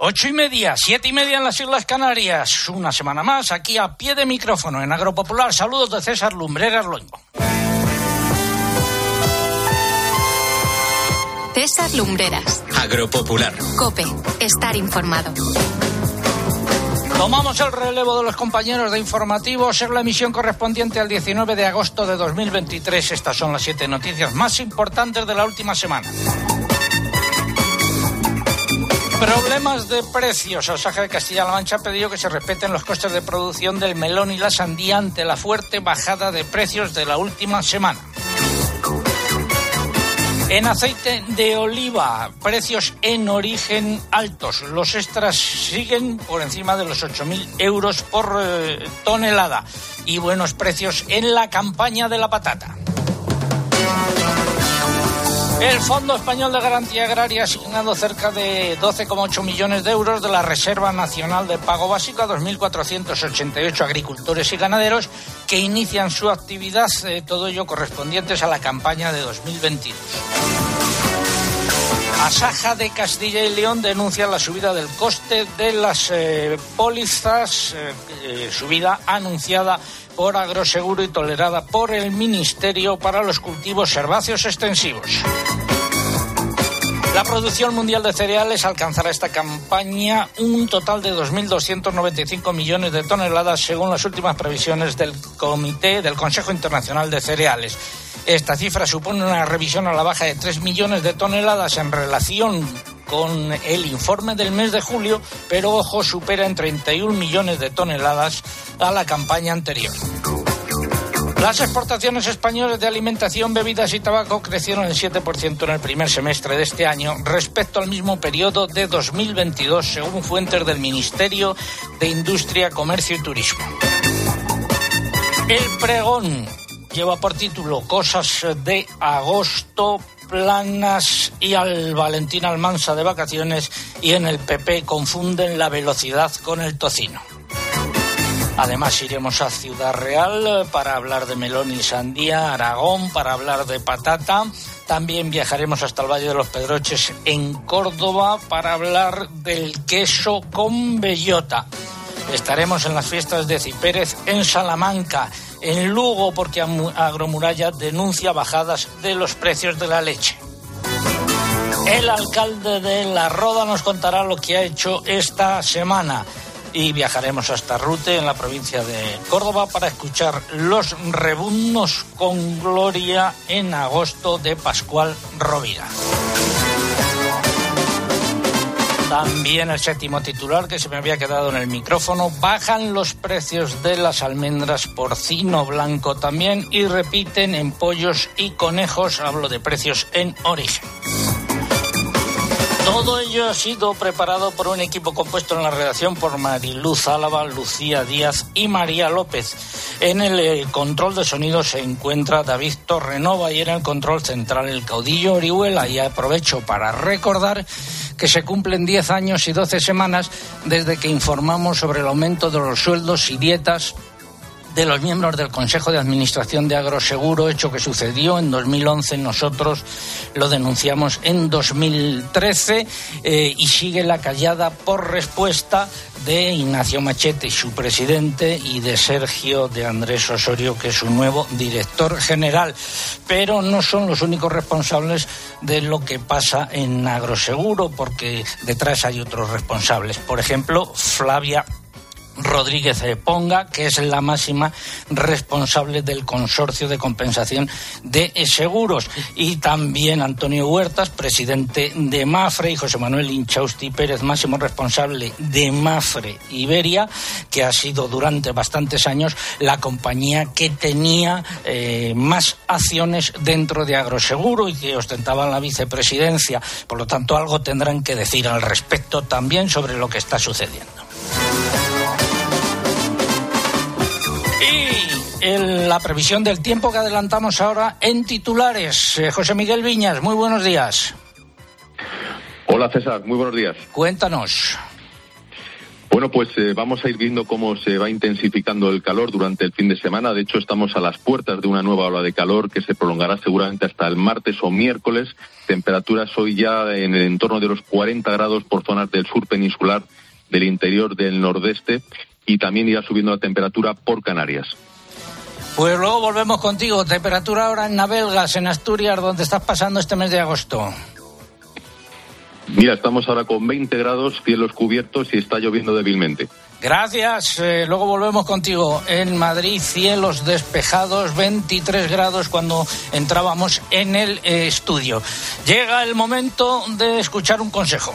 Ocho y media, siete y media en las Islas Canarias. Una semana más aquí a pie de micrófono en Agropopular. Saludos de César Lumbreras Loingo. César Lumbreras. Agropopular. Cope. Estar informado. Tomamos el relevo de los compañeros de informativos en la emisión correspondiente al 19 de agosto de 2023. Estas son las siete noticias más importantes de la última semana. Problemas de precios. Osaja de Castilla-La Mancha ha pedido que se respeten los costes de producción del melón y la sandía ante la fuerte bajada de precios de la última semana. En aceite de oliva, precios en origen altos. Los extras siguen por encima de los 8.000 euros por eh, tonelada. Y buenos precios en la campaña de la patata. El Fondo Español de Garantía Agraria ha asignado cerca de 12,8 millones de euros de la Reserva Nacional de Pago Básico a 2.488 agricultores y ganaderos que inician su actividad, eh, todo ello correspondientes a la campaña de 2022. Asaja de Castilla y León denuncia la subida del coste de las eh, pólizas, eh, eh, subida anunciada por Agroseguro y tolerada por el Ministerio para los cultivos herbáceos extensivos. La producción mundial de cereales alcanzará esta campaña un total de 2.295 millones de toneladas según las últimas previsiones del Comité del Consejo Internacional de Cereales. Esta cifra supone una revisión a la baja de 3 millones de toneladas en relación con el informe del mes de julio, pero ojo, supera en 31 millones de toneladas a la campaña anterior. Las exportaciones españolas de alimentación, bebidas y tabaco crecieron el 7% en el primer semestre de este año respecto al mismo periodo de 2022, según fuentes del Ministerio de Industria, Comercio y Turismo. El pregón lleva por título Cosas de agosto, planas y al Valentín Almansa de vacaciones y en el PP confunden la velocidad con el tocino. Además iremos a Ciudad Real para hablar de melón y sandía, Aragón para hablar de patata. También viajaremos hasta el Valle de los Pedroches en Córdoba para hablar del queso con bellota. Estaremos en las fiestas de Cipérez en Salamanca, en Lugo porque Agromuralla denuncia bajadas de los precios de la leche. El alcalde de La Roda nos contará lo que ha hecho esta semana y viajaremos hasta Rute, en la provincia de Córdoba, para escuchar los rebundos con gloria en agosto de Pascual Rovira. También el séptimo titular que se me había quedado en el micrófono. Bajan los precios de las almendras porcino blanco también y repiten en pollos y conejos. Hablo de precios en origen. Todo ello ha sido preparado por un equipo compuesto en la redacción por Mariluz Álava, Lucía Díaz y María López. En el control de sonido se encuentra David Torrenova y en el control central el caudillo Orihuela. Y aprovecho para recordar que se cumplen 10 años y 12 semanas desde que informamos sobre el aumento de los sueldos y dietas de los miembros del Consejo de Administración de Agroseguro, hecho que sucedió en 2011. Nosotros lo denunciamos en 2013 eh, y sigue la callada por respuesta de Ignacio Machete, su presidente, y de Sergio de Andrés Osorio, que es su nuevo director general. Pero no son los únicos responsables de lo que pasa en Agroseguro, porque detrás hay otros responsables. Por ejemplo, Flavia Rodríguez Ponga, que es la máxima responsable del consorcio de compensación de seguros, y también Antonio Huertas, presidente de Mafre, y José Manuel Inchausti Pérez, máximo responsable de Mafre Iberia, que ha sido durante bastantes años la compañía que tenía eh, más acciones dentro de Agroseguro y que ostentaba la vicepresidencia. Por lo tanto, algo tendrán que decir al respecto también sobre lo que está sucediendo. En la previsión del tiempo que adelantamos ahora en titulares. Eh, José Miguel Viñas, muy buenos días. Hola César, muy buenos días. Cuéntanos. Bueno, pues eh, vamos a ir viendo cómo se va intensificando el calor durante el fin de semana. De hecho, estamos a las puertas de una nueva ola de calor que se prolongará seguramente hasta el martes o miércoles. Temperaturas hoy ya en el entorno de los 40 grados por zonas del sur peninsular, del interior del nordeste y también irá subiendo la temperatura por Canarias. Pues luego volvemos contigo. Temperatura ahora en Navelgas, en Asturias, donde estás pasando este mes de agosto. Mira, estamos ahora con 20 grados, cielos cubiertos y está lloviendo débilmente. Gracias. Eh, luego volvemos contigo. En Madrid, cielos despejados, 23 grados cuando entrábamos en el eh, estudio. Llega el momento de escuchar un consejo.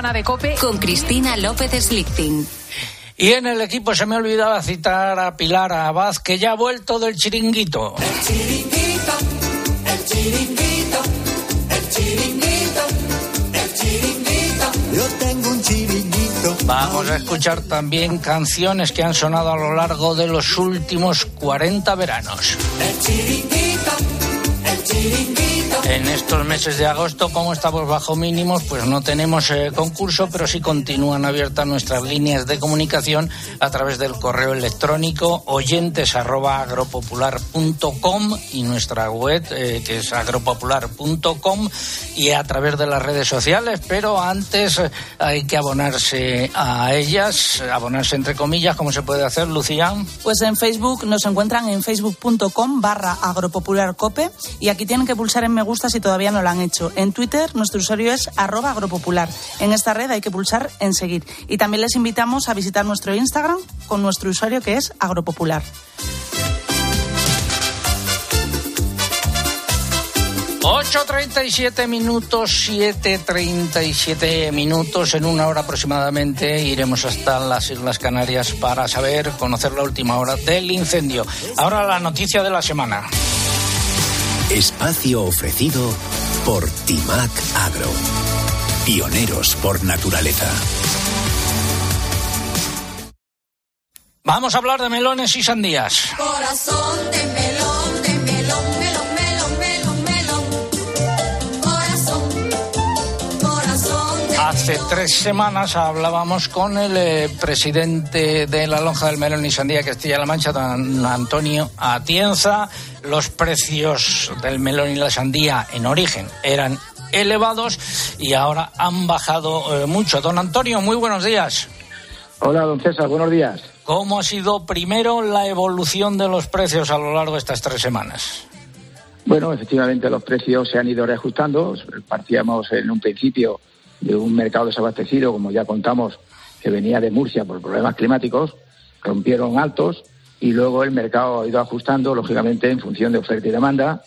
de COPE con Cristina López Slichting. Y en el equipo se me olvidaba citar a Pilar Abad, que ya ha vuelto del chiringuito. El chiringuito, el chiringuito, el chiringuito, el chiringuito. Yo tengo un chiringuito. Vamos a escuchar también canciones que han sonado a lo largo de los últimos 40 veranos. El chiringuito, el chiringuito. En estos meses de agosto, como estamos bajo mínimos, pues no tenemos eh, concurso, pero sí continúan abiertas nuestras líneas de comunicación a través del correo electrónico oyentes arroba agropopular.com y nuestra web eh, que es agropopular.com y a través de las redes sociales, pero antes eh, hay que abonarse a ellas, abonarse entre comillas, ¿cómo se puede hacer, Lucía? Pues en Facebook nos encuentran en facebook.com barra agropopularcope y aquí tienen que pulsar en me gusta si todavía no lo han hecho. En Twitter nuestro usuario es arroba agropopular. En esta red hay que pulsar en seguir. Y también les invitamos a visitar nuestro Instagram con nuestro usuario que es agropopular. 8.37 minutos, 7.37 minutos, en una hora aproximadamente iremos hasta las Islas Canarias para saber, conocer la última hora del incendio. Ahora la noticia de la semana. Espacio ofrecido por Timac Agro. Pioneros por naturaleza. Vamos a hablar de melones y sandías. Corazón de melón, Hace tres semanas hablábamos con el eh, presidente de la lonja del melón y sandía Castilla-La Mancha, don Antonio Atienza. Los precios del melón y la sandía en origen eran elevados y ahora han bajado eh, mucho. Don Antonio, muy buenos días. Hola, don César, buenos días. ¿Cómo ha sido primero la evolución de los precios a lo largo de estas tres semanas? Bueno, efectivamente los precios se han ido reajustando. Partíamos en un principio de un mercado desabastecido, como ya contamos, que venía de Murcia por problemas climáticos, rompieron altos y luego el mercado ha ido ajustando, lógicamente, en función de oferta y demanda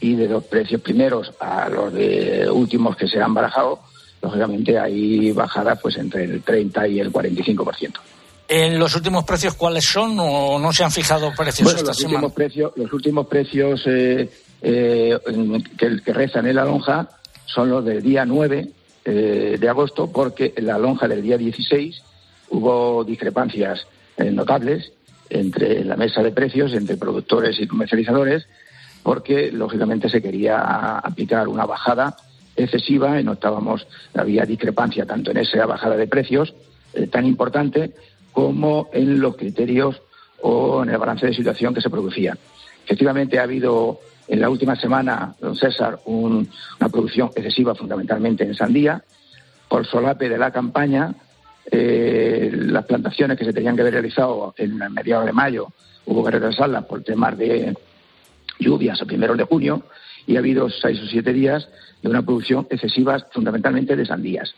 y de los precios primeros a los de últimos que se han barajado, lógicamente hay bajadas pues entre el 30 y el 45%. ¿En los últimos precios cuáles son o no se han fijado precios Bueno, esta los semana? últimos precios, los últimos precios eh, eh, que, que rezan en la lonja son los del día 9 eh, de agosto, porque en la lonja del día 16 hubo discrepancias eh, notables entre la mesa de precios, entre productores y comercializadores, porque lógicamente se quería aplicar una bajada excesiva y no estábamos, había discrepancia tanto en esa bajada de precios eh, tan importante como en los criterios o en el balance de situación que se producía. Efectivamente ha habido en la última semana, don César, un- una producción excesiva fundamentalmente en sandía. Por solape de la campaña, eh, las plantaciones que se tenían que haber realizado en mediados de mayo hubo que retrasarlas por temas de lluvias a primeros de junio y ha habido seis o siete días de una producción excesiva fundamentalmente de sandías.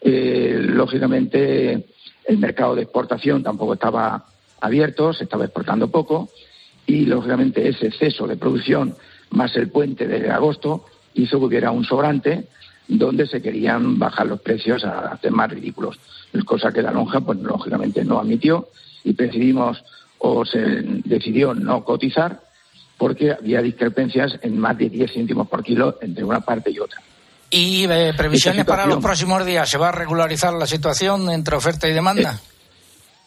Eh, lógicamente, el mercado de exportación tampoco estaba abierto, se estaba exportando poco y, lógicamente, ese exceso de producción más el puente de agosto hizo que hubiera un sobrante donde se querían bajar los precios a hacer más ridículos, cosa que la lonja, pues lógicamente no admitió y decidimos o se decidió no cotizar porque había discrepancias en más de 10 céntimos por kilo entre una parte y otra. ¿Y eh, previsiones para los próximos días? ¿Se va a regularizar la situación entre oferta y demanda?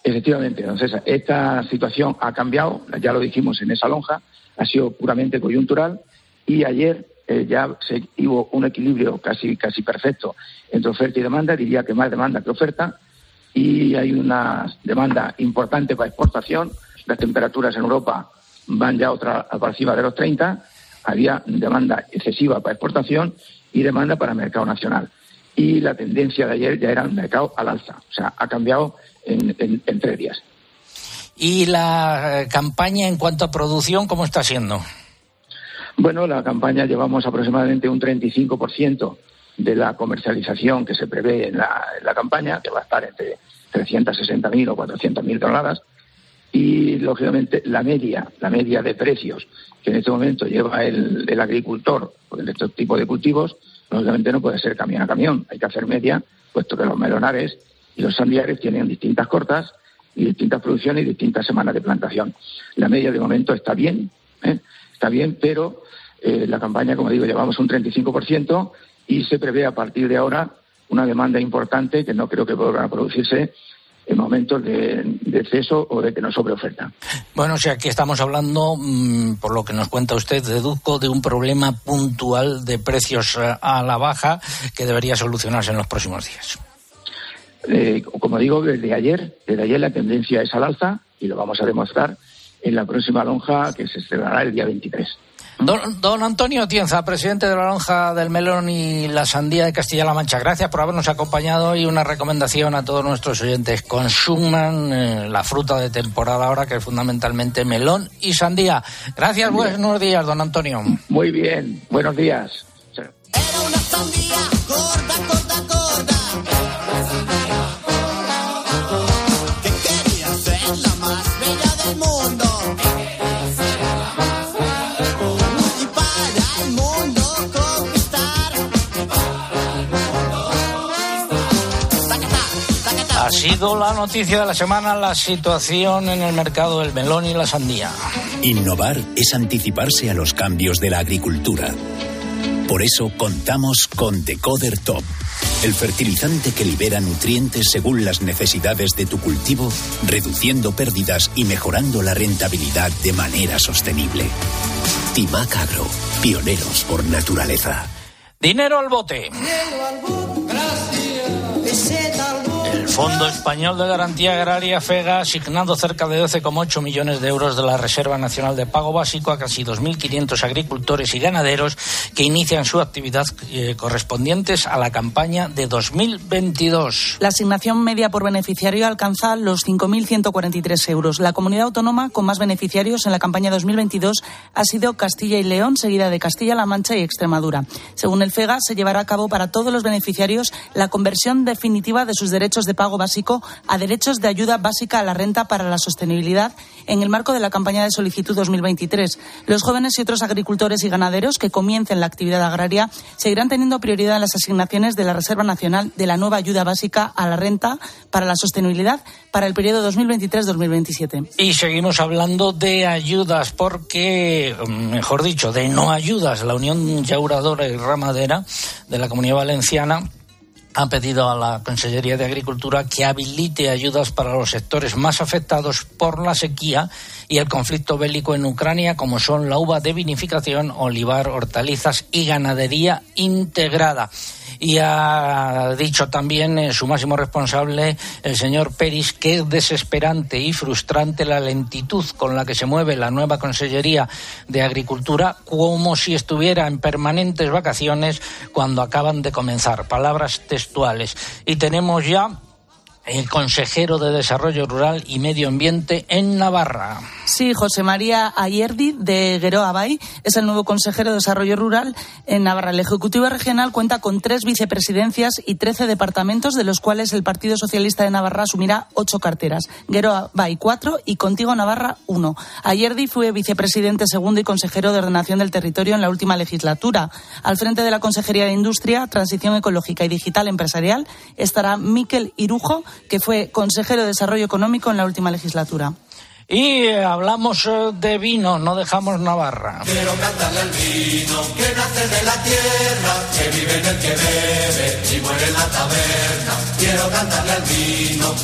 Efectivamente, entonces esta situación ha cambiado, ya lo dijimos en esa lonja, ha sido puramente coyuntural y ayer eh, ya se hubo un equilibrio casi casi perfecto entre oferta y demanda, diría que más demanda que oferta y hay una demanda importante para exportación, las temperaturas en Europa van ya otra por encima de los 30, había demanda excesiva para exportación y demanda para el mercado nacional. Y la tendencia de ayer ya era el mercado al alza, o sea, ha cambiado en, en- en tres días. ¿Y la eh, campaña en cuanto a producción, cómo está siendo? Bueno, la campaña llevamos aproximadamente un 35% de la comercialización que se prevé en la, en la campaña, que va a estar entre 360.000 o 400.000 toneladas. Y, lógicamente, la media, la media de precios que en este momento lleva el, el agricultor en estos tipos de cultivos, lógicamente no puede ser camión a camión. Hay que hacer media, puesto que los melonares y los sandíares tienen distintas cortas y distintas producciones y distintas semanas de plantación. La media de momento está bien, ¿eh? está bien, pero eh, la campaña, como digo, llevamos un 35% y se prevé a partir de ahora una demanda importante que no creo que a producirse en momentos de, exceso o de que no sobre oferta. Bueno, o sea, que estamos hablando, mm, por lo que nos cuenta usted, deduzco de un problema puntual de precios eh, a la baja que debería solucionarse en los próximos días. Eh, como digo, desde ayer, desde ayer la tendencia es al alza y lo vamos a demostrar en la próxima lonja que se celebrará el día 23. Don, don Antonio Tienza, presidente de la Lonja del Melón y la Sandía de Castilla-La Mancha, gracias por habernos acompañado y una recomendación a todos nuestros oyentes. Consuman eh, la fruta de temporada ahora, que es fundamentalmente melón y sandía. Gracias, buenos días, don Antonio. Muy bien, buenos días. Que Ha sido la noticia de la semana la situación en el mercado del melón y la sandía. Innovar es anticiparse a los cambios de la agricultura. Por eso contamos con Decoder Top, el fertilizante que libera nutrientes según las necesidades de tu cultivo, reduciendo pérdidas y mejorando la rentabilidad de manera sostenible. Timac Agro, pioneros por naturaleza. Dinero al bote. El Fondo Español de Garantía Agraria FEGA ha asignado cerca de 12,8 millones de euros de la Reserva Nacional de Pago Básico a casi 2.500 agricultores y ganaderos que inician su actividad eh, correspondientes a la campaña de 2022. La asignación media por beneficiario alcanza los 5.143 euros. La comunidad autónoma con más beneficiarios en la campaña 2022 ha sido Castilla y León, seguida de Castilla-La Mancha y Extremadura. Según el FEGA, se llevará a cabo para todos los beneficiarios la conversión definitiva de sus derechos de pago básico a derechos de ayuda básica a la renta para la sostenibilidad en el marco de la campaña de solicitud 2023. Los jóvenes y otros agricultores y ganaderos que comiencen la actividad agraria seguirán teniendo prioridad en las asignaciones de la Reserva Nacional de la nueva ayuda básica a la renta para la sostenibilidad para el periodo 2023-2027. Y seguimos hablando de ayudas porque, mejor dicho, de no ayudas. La Unión Llauradora y Ramadera de la Comunidad Valenciana ha pedido a la Consellería de Agricultura que habilite ayudas para los sectores más afectados por la sequía y el conflicto bélico en Ucrania, como son la uva de vinificación, olivar, hortalizas y ganadería integrada. Y ha dicho también eh, su máximo responsable, el señor Peris, que es desesperante y frustrante la lentitud con la que se mueve la nueva Consellería de Agricultura, como si estuviera en permanentes vacaciones cuando acaban de comenzar. Palabras textuales. Y tenemos ya el consejero de Desarrollo Rural y Medio Ambiente en Navarra. Sí, José María Ayerdi de Gueroa Bay es el nuevo consejero de Desarrollo Rural en Navarra. El Ejecutivo Regional cuenta con tres vicepresidencias y trece departamentos, de los cuales el Partido Socialista de Navarra asumirá ocho carteras. Gueroa Bay cuatro y Contigo Navarra uno. Ayerdi fue vicepresidente segundo y consejero de Ordenación del Territorio en la última legislatura. Al frente de la Consejería de Industria, Transición Ecológica y Digital Empresarial estará Miquel Irujo, que fue consejero de Desarrollo Económico en la última legislatura. Y eh, hablamos eh, de vino, no dejamos Navarra. Quiero cantarle al vino que nace de la tierra, que vive en el que bebe y muere en la taberna. Quiero cantarle vino.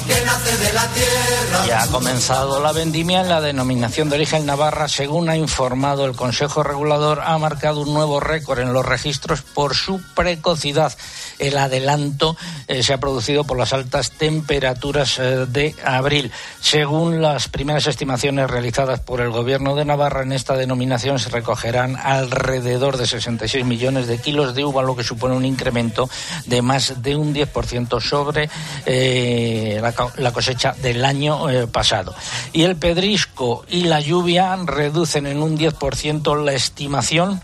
Ya ha comenzado la vendimia en la denominación de origen Navarra, según ha informado el Consejo Regulador, ha marcado un nuevo récord en los registros por su precocidad. El adelanto eh, se ha producido por las altas temperaturas eh, de abril. Según las primeras estimaciones realizadas por el Gobierno de Navarra, en esta denominación se recogerán alrededor de 66 millones de kilos de uva, lo que supone un incremento de más de un 10% sobre eh, la, la cosecha del año eh, pasado. Y el pedrisco y la lluvia reducen en un 10% la estimación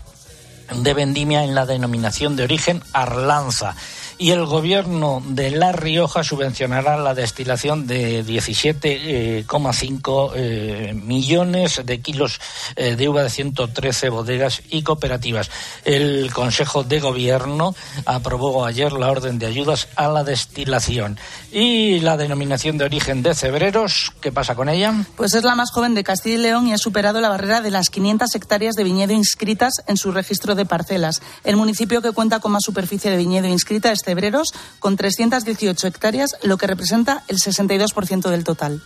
de vendimia en la denominación de origen Arlanza. Y el gobierno de La Rioja subvencionará la destilación de 17,5 eh, millones de kilos eh, de uva de 113 bodegas y cooperativas. El Consejo de Gobierno aprobó ayer la orden de ayudas a la destilación. Y la denominación de origen de Cebreros, ¿qué pasa con ella? Pues es la más joven de Castilla y León y ha superado la barrera de las 500 hectáreas de viñedo inscritas en su registro de parcelas. El municipio que cuenta con más superficie de viñedo inscrita es Cebreros, con 318 hectáreas, lo que representa el 62% del total.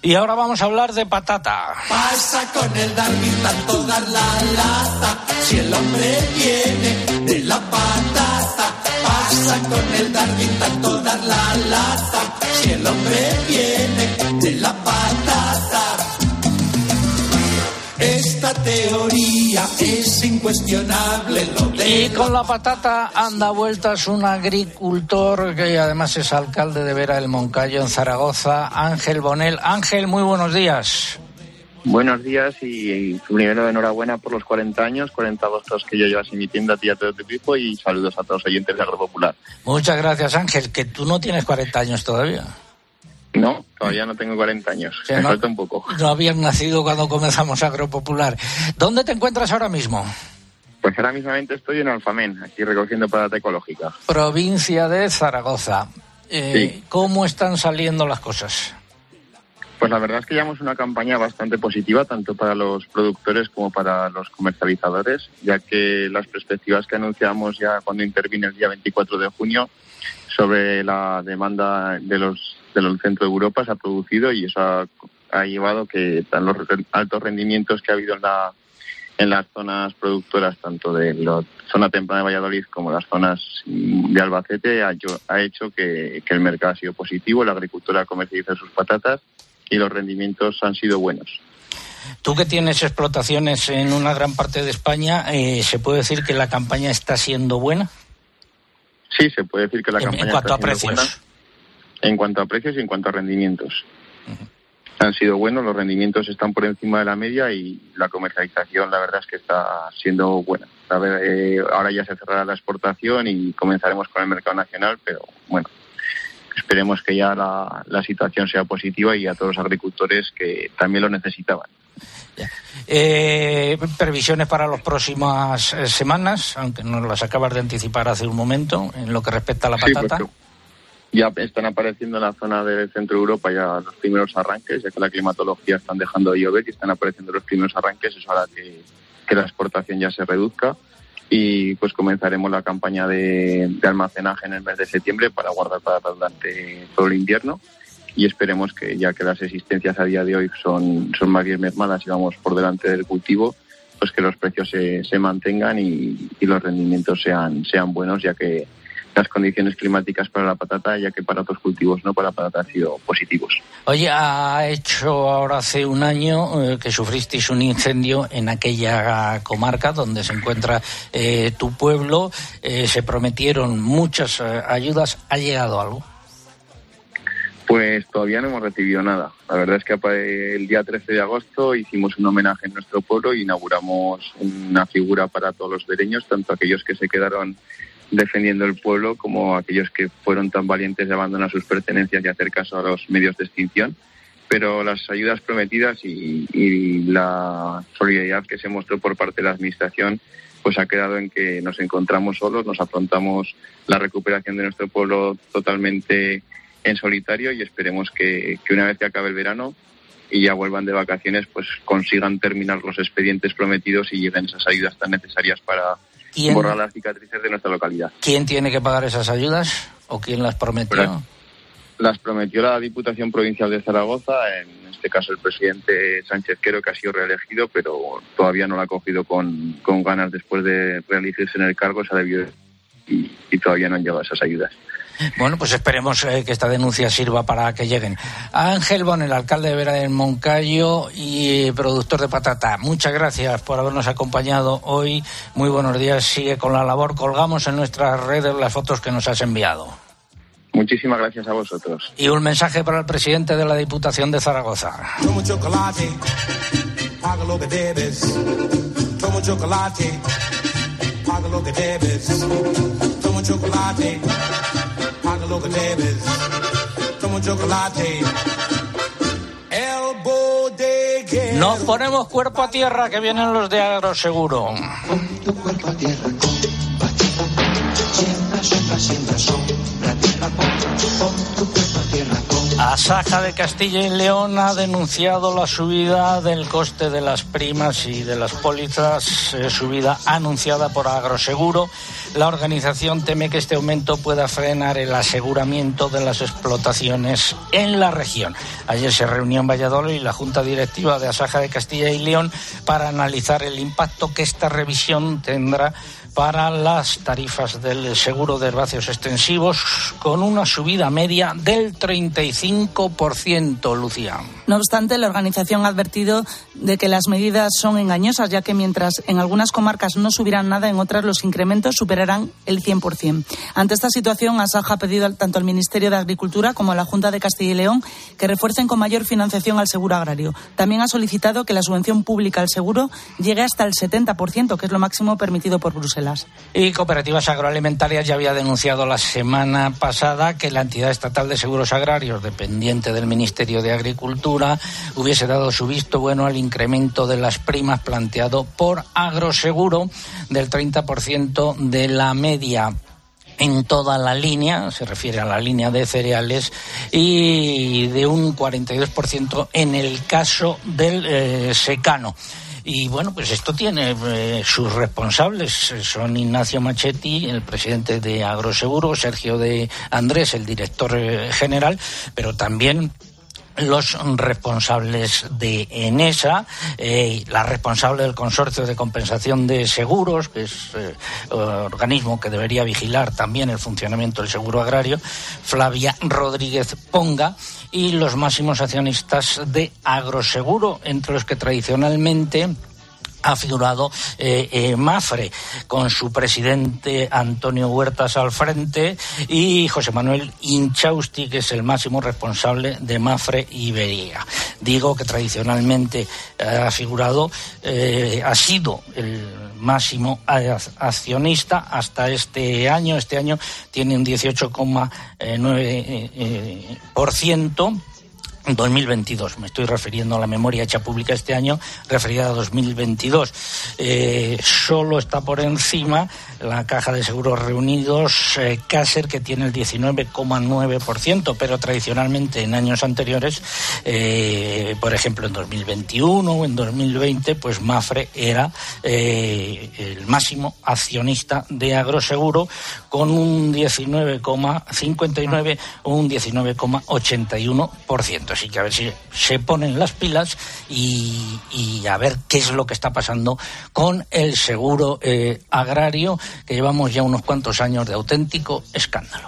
Y ahora vamos a hablar de patata. Pasa con el Darwin tanto dar la lata. Si el hombre viene de la patata. Pasa con el Darwin tanto dar la lata. Si el hombre viene de la patata. Esta teoría es incuestionable. Lo de Y con la patata anda vueltas un agricultor que además es alcalde de Vera del Moncayo en Zaragoza, Ángel Bonel. Ángel, muy buenos días. Buenos días y, y primero enhorabuena por los 40 años, 42 los que yo llevas en mi tienda, tía todo tu equipo y saludos a todos los oyentes de Agropopular. Muchas gracias, Ángel, que tú no tienes 40 años todavía. No, todavía no tengo 40 años, me no- falta un poco. No habías nacido cuando comenzamos Agropopular. ¿Dónde te encuentras ahora mismo? Pues ahora mismamente estoy en Alfamén, aquí recogiendo patata ecológica. Provincia de Zaragoza. Eh, Sí. ¿Cómo están saliendo las cosas? Pues la verdad es que llevamos una campaña bastante positiva, tanto para los productores como para los comercializadores, ya que las perspectivas que anunciamos ya cuando intervine el día 24 de junio sobre la demanda de los del centro de Europa se ha producido y eso ha, ha llevado que tan los altos rendimientos que ha habido en la en las zonas productoras tanto de la zona temprana de Valladolid como las zonas de Albacete ha hecho, ha hecho que, que el mercado ha sido positivo, la agricultura comercializa sus patatas y los rendimientos han sido buenos. Tú que tienes explotaciones en una gran parte de España, eh, ¿se puede decir que la campaña está siendo buena? Sí, se puede decir que la En- en campaña cuanto está a siendo precios. buena en cuanto a precios y en cuanto a rendimientos. Han sido buenos, los rendimientos están por encima de la media y la comercialización, la verdad es que está siendo buena. A ver, eh, ahora ya se cerrará la exportación y comenzaremos con el mercado nacional, pero bueno, esperemos que ya la, la situación sea positiva y a todos los agricultores que también lo necesitaban. Eh, previsiones para las próximas eh, semanas, aunque nos las acabas de anticipar hace un momento, en lo que respecta a la Sí, patata. Ya están apareciendo en la zona del centro de Europa ya los primeros arranques, ya que la climatología están dejando de llover y están apareciendo los primeros arranques, eso hará que, la exportación ya se reduzca. Y pues comenzaremos la campaña de, almacenaje en el mes de septiembre para guardar patatas durante todo el invierno. Y esperemos que ya que las existencias a día de hoy son, son más bien mermadas y vamos por delante del cultivo, pues que los precios se, se mantengan y, y los rendimientos sean, sean buenos, ya que las condiciones climáticas para la patata, ya que para otros cultivos no, para la patata han sido positivos. Oye, ha hecho ahora hace un año eh, que sufristeis un incendio en aquella comarca donde se encuentra eh, tu pueblo. Eh, se prometieron muchas eh, ayudas. ¿Ha llegado algo? Pues todavía no hemos recibido nada. La verdad es que el día 13 de agosto hicimos un homenaje en nuestro pueblo e inauguramos una figura para todos los vereños, tanto aquellos que se quedaron defendiendo el pueblo como aquellos que fueron tan valientes de abandonar sus pertenencias y hacer caso a los medios de extinción. Pero las ayudas prometidas y, la solidaridad que se mostró por parte de la Administración pues ha quedado en que nos encontramos solos, nos afrontamos la recuperación de nuestro pueblo totalmente en solitario y esperemos que, una vez que acabe el verano y ya vuelvan de vacaciones, pues consigan terminar los expedientes prometidos y lleguen esas ayudas tan necesarias para borrar las cicatrices de nuestra localidad. ¿Quién tiene que pagar esas ayudas o quién las prometió? las prometió la Diputación Provincial de Zaragoza, en este caso el presidente Sánchez Quero, que ha sido reelegido, pero todavía no la ha cogido con, con ganas después de reelegirse en el cargo, se ha debido y, y todavía no han llegado esas ayudas. Bueno, pues esperemos eh, que esta denuncia sirva para que lleguen. Ángel Bon, el alcalde de Vera del Moncayo y productor de patata, muchas gracias por habernos acompañado hoy. Muy buenos días. Sigue con la labor. Colgamos en nuestras redes las fotos que nos has enviado. Muchísimas gracias a vosotros. Y un mensaje para el presidente de la Diputación de Zaragoza. Tomo chocolate, paga lo que debes. Tomo chocolate, paga lo que debes. Tomo chocolate chocolate. Nos ponemos cuerpo a tierra que vienen los de Agroseguro. Pon tu cuerpo a tierra con Siembra, siembra, siembra, sombra, con. Asaja de Castilla y León ha denunciado la subida del coste de las primas y de las pólizas, eh, subida anunciada por Agroseguro la organización teme que este aumento pueda frenar el aseguramiento de las explotaciones en la región. Ayer se reunió en Valladolid la Junta Directiva de Asaja de Castilla y León para analizar el impacto que esta revisión tendrá para las tarifas del seguro de herbáceos extensivos con una subida media del 35%, Lucía. No obstante, la organización ha advertido de que las medidas son engañosas, ya que mientras en algunas comarcas no subirán nada, en otras los incrementos superarán el 100%. Ante esta situación, Asaja ha pedido tanto al Ministerio de Agricultura como a la Junta de Castilla y León que refuercen con mayor financiación al seguro agrario. También ha solicitado que la subvención pública al seguro llegue hasta el 70%, que es lo máximo permitido por Bruselas. Y Cooperativas Agroalimentarias ya había denunciado la semana pasada que la entidad estatal de seguros agrarios, dependiente del Ministerio de Agricultura, hubiese dado su visto bueno al incremento de las primas planteado por Agroseguro del 30% de la media en toda la línea, se refiere a la línea de cereales, y de un 42% en el caso del eh, secano. Y bueno, pues esto tiene eh, sus responsables. Son Ignacio Machetti, el presidente de Agroseguro, Sergio de Andrés, el director eh, general, pero también los responsables de ENESA, eh, la responsable del Consorcio de Compensación de Seguros, que es eh, organismo que debería vigilar también el funcionamiento del seguro agrario, Flavia Rodríguez Ponga, y los máximos accionistas de Agroseguro, entre los que tradicionalmente ha figurado eh, eh, Mafre con su presidente Antonio Huertas al frente y José Manuel Inchausti, que es el máximo responsable de Mafre Iberia. Digo que tradicionalmente eh, ha figurado, ha sido el máximo accionista hasta este año. Este año tiene un 18,9%. 2022. Me estoy refiriendo a la memoria hecha pública este año, referida a 2022. Eh, solo está por encima la Caja de Seguros Reunidos, eh, Caser, que tiene el 19,9%, pero tradicionalmente en años anteriores, eh, por ejemplo en 2021 o en 2020, pues Mafre era eh, el máximo accionista de Agroseguro con un 19,59 o un 19,81%. Así que a ver si se ponen las pilas y, y, a ver qué es lo que está pasando con el seguro agrario que llevamos ya unos cuantos años de auténtico. Escándalo,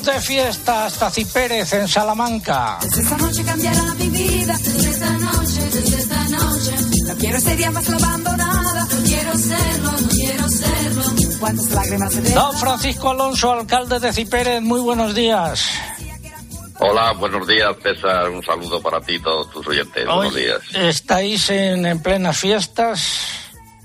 de fiesta hasta Cipérez, en Salamanca. Desde esta noche cambiará mi vida, desde esta noche, desde esta noche. No quiero ser día más abandonada, no quiero serlo, no quiero serlo. Cuántas lágrimas se Don Francisco Alonso, alcalde de Cipérez, muy buenos días. Hola, buenos días, César. Un saludo para ti y todos tus oyentes. buenos días. ¿Estáis en, en plenas fiestas?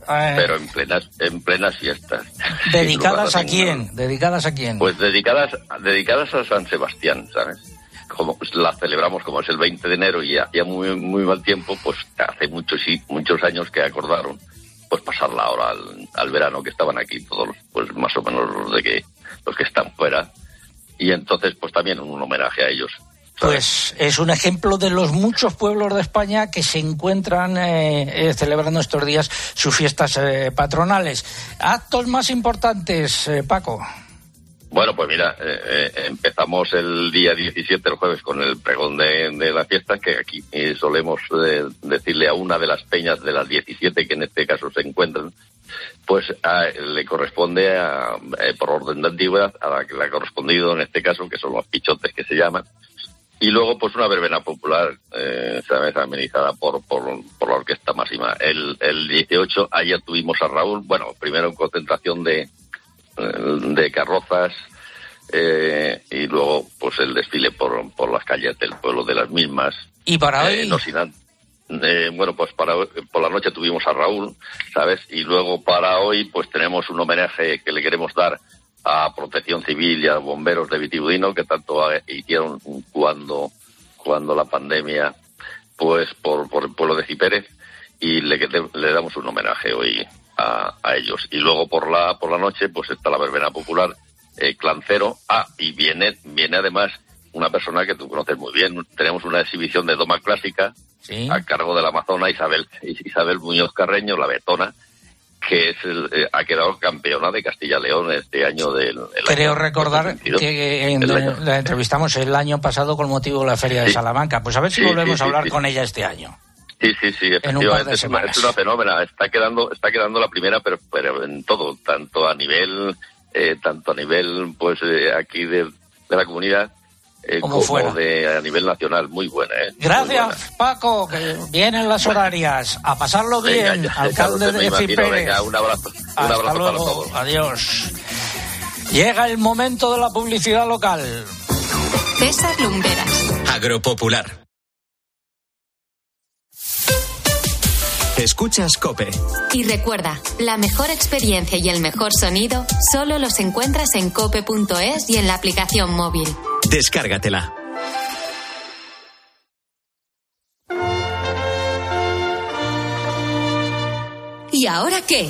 Eh, Pero en plenas, en plenas fiestas. ¿Dedicadas a quién? ¿Dedicadas a quién? Pues dedicadas, dedicadas a San Sebastián, ¿sabes? Como pues, la celebramos como es el 20 de enero y ya, ya muy, muy mal tiempo, pues hace muchos, sí, muchos años que acordaron pues pasarla ahora al, al verano, que estaban aquí todos, pues más o menos los de que, los que están fuera. Y entonces, pues también un homenaje a ellos. Pues es un ejemplo de los muchos pueblos de España que se encuentran eh, eh, celebrando estos días sus fiestas eh, patronales. Actos más importantes, eh, Paco. Bueno, pues mira, eh, eh, empezamos el día 17, el jueves, con el pregón de, la fiesta, que aquí solemos eh, decirle a una de las peñas de las 17 que en este caso se encuentran, pues a- le corresponde, a, por orden de antigüedad, a la que le ha correspondido en este caso, que son los pichotes que se llaman, y luego pues una verbena popular, eh, ¿sabes? amenizada por, por, por la Orquesta Máxima. El, el 18, ayer tuvimos a Raúl, bueno, primero en concentración de, eh, de carrozas eh, y luego pues el desfile por, por las calles del pueblo de las mismas. ¿Y para Eh, hoy? no sin eh, bueno, pues para por la noche tuvimos a Raúl, ¿sabes? Y luego para hoy pues tenemos un homenaje que le queremos dar a Protección Civil y a bomberos de Vitibudino que tanto hicieron cuando cuando la pandemia pues por, por el pueblo de Cipérez y le, le damos un homenaje hoy a, a ellos. Y luego por la por la noche pues está la verbena popular eh, Clancero. Ah, y viene viene además una persona que tú conoces muy bien. Tenemos una exhibición de doma clásica a cargo de la amazona Isabel Isabel Muñoz Carreño, la betona, que es el- eh, ha quedado campeona de Castilla-León este año del el Creo año recordar 2022. que en- El año- la entrevistamos el año pasado con motivo de la Feria de. Salamanca. Pues a ver si Sí, volvemos sí, a hablar con ella este año. Sí, sí, sí, En un par de efectivamente es una, es una fenómena, está quedando, está quedando la primera, pero, pero en todo, tanto a nivel, eh, tanto a nivel, pues eh, aquí de, de la comunidad, eh, Como como, fuera. de a nivel nacional, muy buena, ¿eh? Muy buena. Gracias, Paco, que vienen las horarias. A pasarlo Venga, bien, ya- ya alcalde de imagino. Cipérez. Venga, un abrazo, un Hasta abrazo para todos. Adiós. Llega el momento de la publicidad local. César Lumberas. Agropopular. Escuchas Cope. Y recuerda, la mejor experiencia y el mejor sonido solo los encuentras en cope.es y en la aplicación móvil. Descárgatela. ¿Y ahora qué?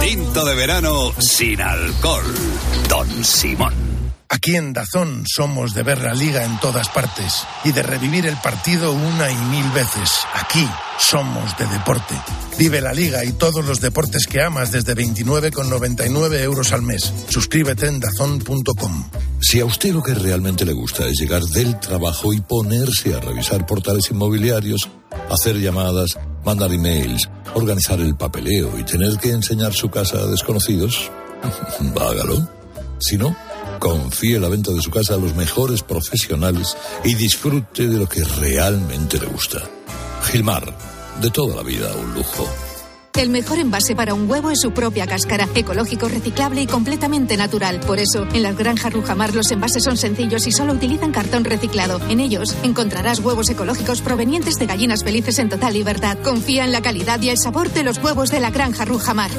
Tinto de verano sin alcohol. Don Simón. Aquí en Dazón somos de ver la liga en todas partes y de revivir el partido una y mil veces. Aquí somos de deporte. Vive la liga y todos los deportes que amas desde 29,99 euros al mes. Suscríbete en dazón.com. Si a usted lo que realmente le gusta es llegar del trabajo y ponerse a revisar portales inmobiliarios, hacer llamadas, mandar emails, organizar el papeleo y tener que enseñar su casa a desconocidos, hágalo. Si no, confíe la venta de su casa a los mejores profesionales y disfrute de lo que realmente le gusta. Gilmar, de toda la vida un lujo. El mejor envase para un huevo es su propia cáscara, ecológico, reciclable y completamente natural. Por eso, en las granjas Rujamar los envases son sencillos y solo utilizan cartón reciclado. En ellos encontrarás huevos ecológicos provenientes de gallinas felices en total libertad. Confía en la calidad y el sabor de los huevos de la granja Rujamar.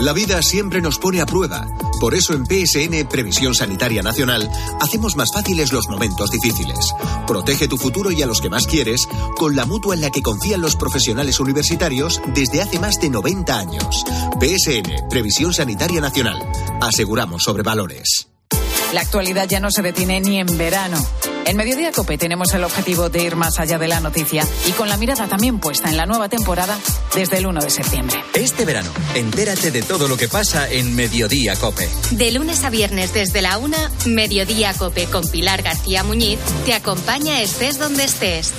La vida siempre nos pone a prueba. Por eso en PSN Previsión Sanitaria Nacional hacemos más fáciles los momentos difíciles. Protege tu futuro y a los que más quieres con la mutua en la que confían los profesionales universitarios desde hace más de 90 años. PSN Previsión Sanitaria Nacional. Aseguramos sobre valores. La actualidad ya no se detiene ni en verano. En Mediodía Cope tenemos el objetivo de ir más allá de la noticia y con la mirada también puesta en la nueva temporada desde el 1 de septiembre. Este verano, entérate de todo lo que pasa en Mediodía Cope. De lunes a viernes desde la una, Mediodía Cope con Pilar García Muñiz te acompaña estés donde estés.